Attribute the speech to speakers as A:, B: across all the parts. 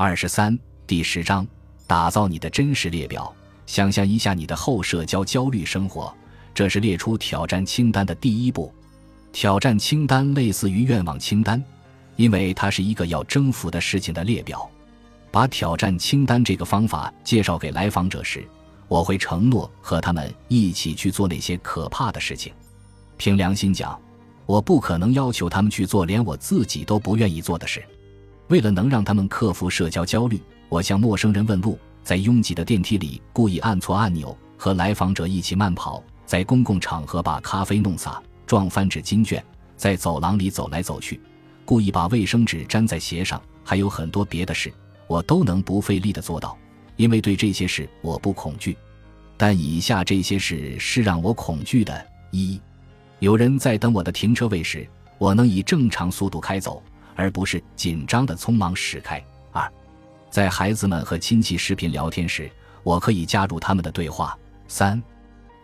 A: 二十三，第十章，打造你的真实列表。想象一下你的后社交焦虑生活，这是列出挑战清单的第一步。挑战清单类似于愿望清单，因为它是一个要征服的事情的列表。把挑战清单这个方法介绍给来访者时，我会承诺和他们一起去做那些可怕的事情。凭良心讲，我不可能要求他们去做连我自己都不愿意做的事。为了能让他们克服社交焦虑，我向陌生人问路，在拥挤的电梯里故意按错按钮，和来访者一起慢跑，在公共场合把咖啡弄洒，撞翻纸巾卷，在走廊里走来走去，故意把卫生纸粘在鞋上，还有很多别的事，我都能不费力地做到，因为对这些事我不恐惧。但以下这些事是让我恐惧的：一，有人在等我的停车位时，我能以正常速度开走。而不是紧张的匆忙驶开。二，在孩子们和亲戚视频聊天时，我可以加入他们的对话。三，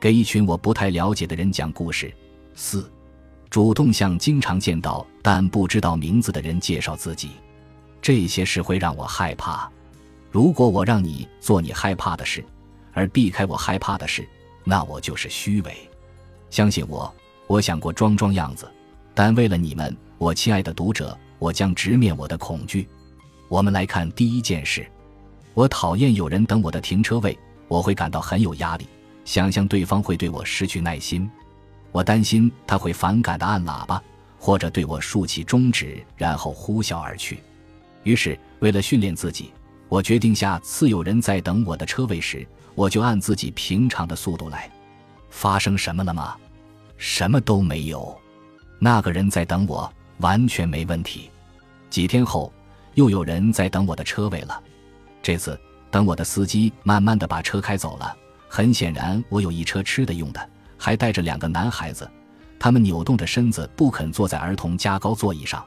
A: 给一群我不太了解的人讲故事。四，主动向经常见到但不知道名字的人介绍自己。这些事会让我害怕。如果我让你做你害怕的事，而避开我害怕的事，那我就是虚伪。相信我，我想过装装样子，但为了你们，我亲爱的读者。我将直面我的恐惧。我们来看第一件事。我讨厌有人等我的停车位，我会感到很有压力。想象对方会对我失去耐心，我担心他会反感的按喇叭，或者对我竖起中指，然后呼啸而去。于是，为了训练自己，我决定下次有人在等我的车位时，我就按自己平常的速度来。发生什么了吗？什么都没有。那个人在等我，完全没问题。几天后，又有人在等我的车位了。这次，等我的司机慢慢的把车开走了。很显然，我有一车吃的用的，还带着两个男孩子，他们扭动着身子，不肯坐在儿童加高座椅上。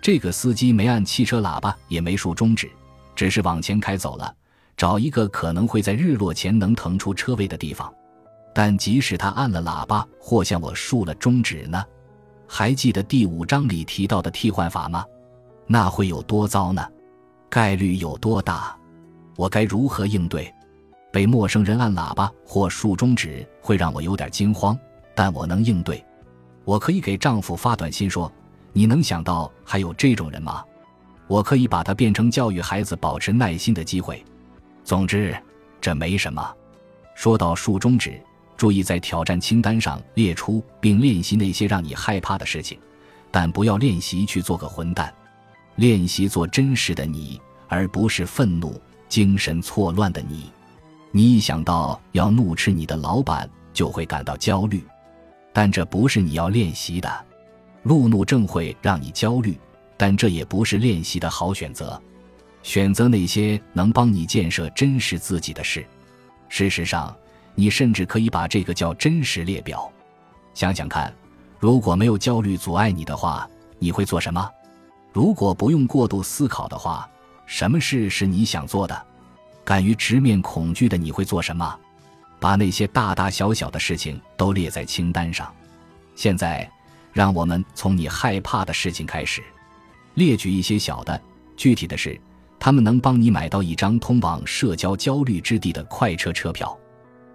A: 这个司机没按汽车喇叭，也没竖中指，只是往前开走了，找一个可能会在日落前能腾出车位的地方。但即使他按了喇叭或向我竖了中指呢？还记得第五章里提到的替换法吗？那会有多糟呢？概率有多大？我该如何应对？被陌生人按喇叭或竖中指会让我有点惊慌，但我能应对。我可以给丈夫发短信说：“你能想到还有这种人吗？”我可以把它变成教育孩子保持耐心的机会。总之，这没什么。说到竖中指，注意在挑战清单上列出并练习那些让你害怕的事情，但不要练习去做个混蛋。练习做真实的你，而不是愤怒、精神错乱的你。你一想到要怒斥你的老板，就会感到焦虑，但这不是你要练习的。路怒症会让你焦虑，但这也不是练习的好选择。选择那些能帮你建设真实自己的事。事实上，你甚至可以把这个叫真实列表。想想看，如果没有焦虑阻碍你的话，你会做什么？如果不用过度思考的话，什么事是你想做的？敢于直面恐惧的你会做什么？把那些大大小小的事情都列在清单上。现在，让我们从你害怕的事情开始，列举一些小的、具体的事，他们能帮你买到一张通往社交焦虑之地的快车车票。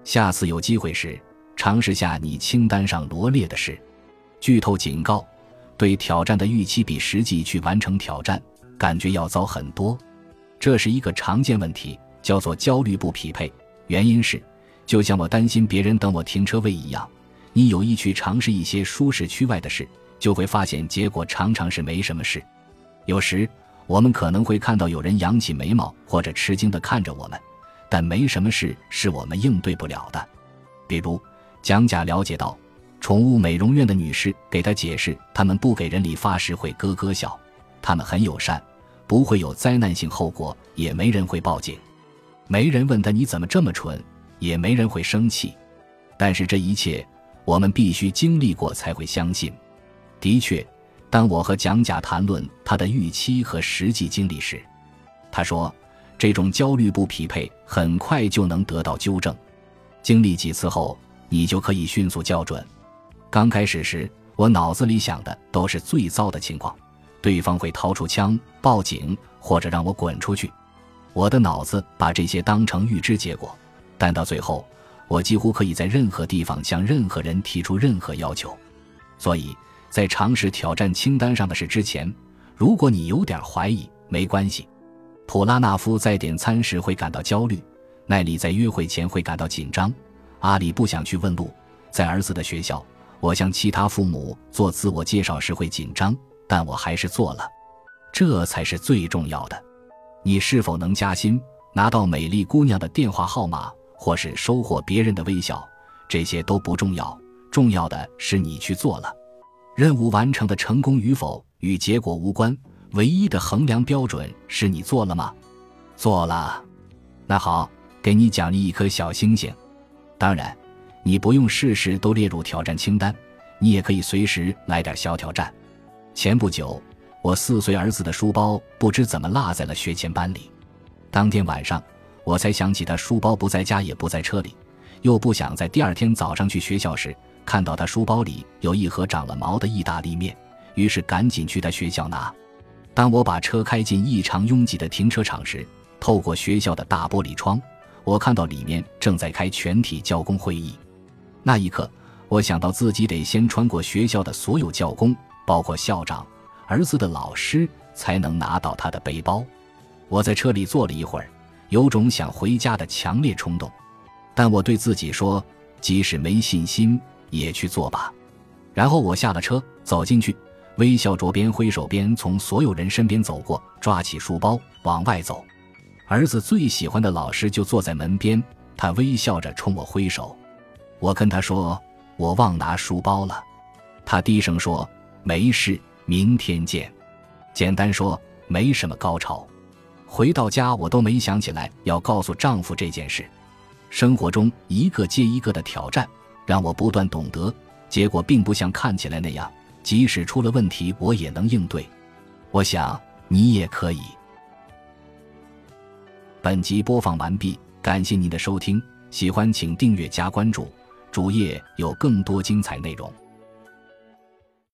A: 下次有机会时，尝试下你清单上罗列的事。剧透警告。对挑战的预期比实际去完成挑战感觉要糟很多，这是一个常见问题，叫做焦虑不匹配。原因是，就像我担心别人等我停车位一样，你有意去尝试一些舒适区外的事，就会发现结果常常是没什么事。有时我们可能会看到有人扬起眉毛或者吃惊地看着我们，但没什么事是我们应对不了的。比如，蒋甲了解到。宠物美容院的女士给他解释，他们不给人理发时会咯咯笑，他们很友善，不会有灾难性后果，也没人会报警，没人问他你怎么这么蠢，也没人会生气。但是这一切我们必须经历过才会相信。的确，当我和蒋甲谈论他的预期和实际经历时，他说这种焦虑不匹配很快就能得到纠正，经历几次后，你就可以迅速校准。刚开始时，我脑子里想的都是最糟的情况，对方会掏出枪报警，或者让我滚出去。我的脑子把这些当成预知结果，但到最后，我几乎可以在任何地方向任何人提出任何要求。所以在尝试挑战清单上的事之前，如果你有点怀疑，没关系。普拉纳夫在点餐时会感到焦虑，奈里在约会前会感到紧张，阿里不想去问路。在儿子的学校，我向其他父母做自我介绍时会紧张，但我还是做了。这才是最重要的。你是否能加薪、拿到美丽姑娘的电话号码，或是收获别人的微笑，这些都不重要。重要的是你去做了。任务完成的成功与否与结果无关。唯一的衡量标准是你做了吗？做了，那好，给你奖励一颗小星星。当然，你不用事事都列入挑战清单，你也可以随时来点小挑战。前不久，我四岁儿子的书包不知怎么落在了学前班里。当天晚上，我才想起他书包不在家，也不在车里，又不想在第二天早上去学校时看到他书包里有一盒长了毛的意大利面，于是赶紧去他学校拿。当我把车开进异常拥挤的停车场时，透过学校的大玻璃窗，我看到里面正在开全体教工会议。那一刻，我想到自己得先穿过学校的所有教工，包括校长、儿子的老师，才能拿到他的背包。我在车里坐了一会儿，有种想回家的强烈冲动，但我对自己说，即使没信心，也去做吧。然后我下了车，走进去。微笑着边挥手边从所有人身边走过，抓起书包往外走。儿子最喜欢的老师就坐在门边，他微笑着冲我挥手。我跟他说：“我忘拿书包了。”他低声说：“没事，明天见。”简单说，没什么高潮。回到家，我都没想起来要告诉丈夫这件事。生活中一个接一个的挑战，让我不断懂得，结果并不像看起来那样。即使出了问题，我也能应对。我想你也可以。本集播放完毕，感谢您的收听，喜欢请订阅加关注，主页有更多精彩内容。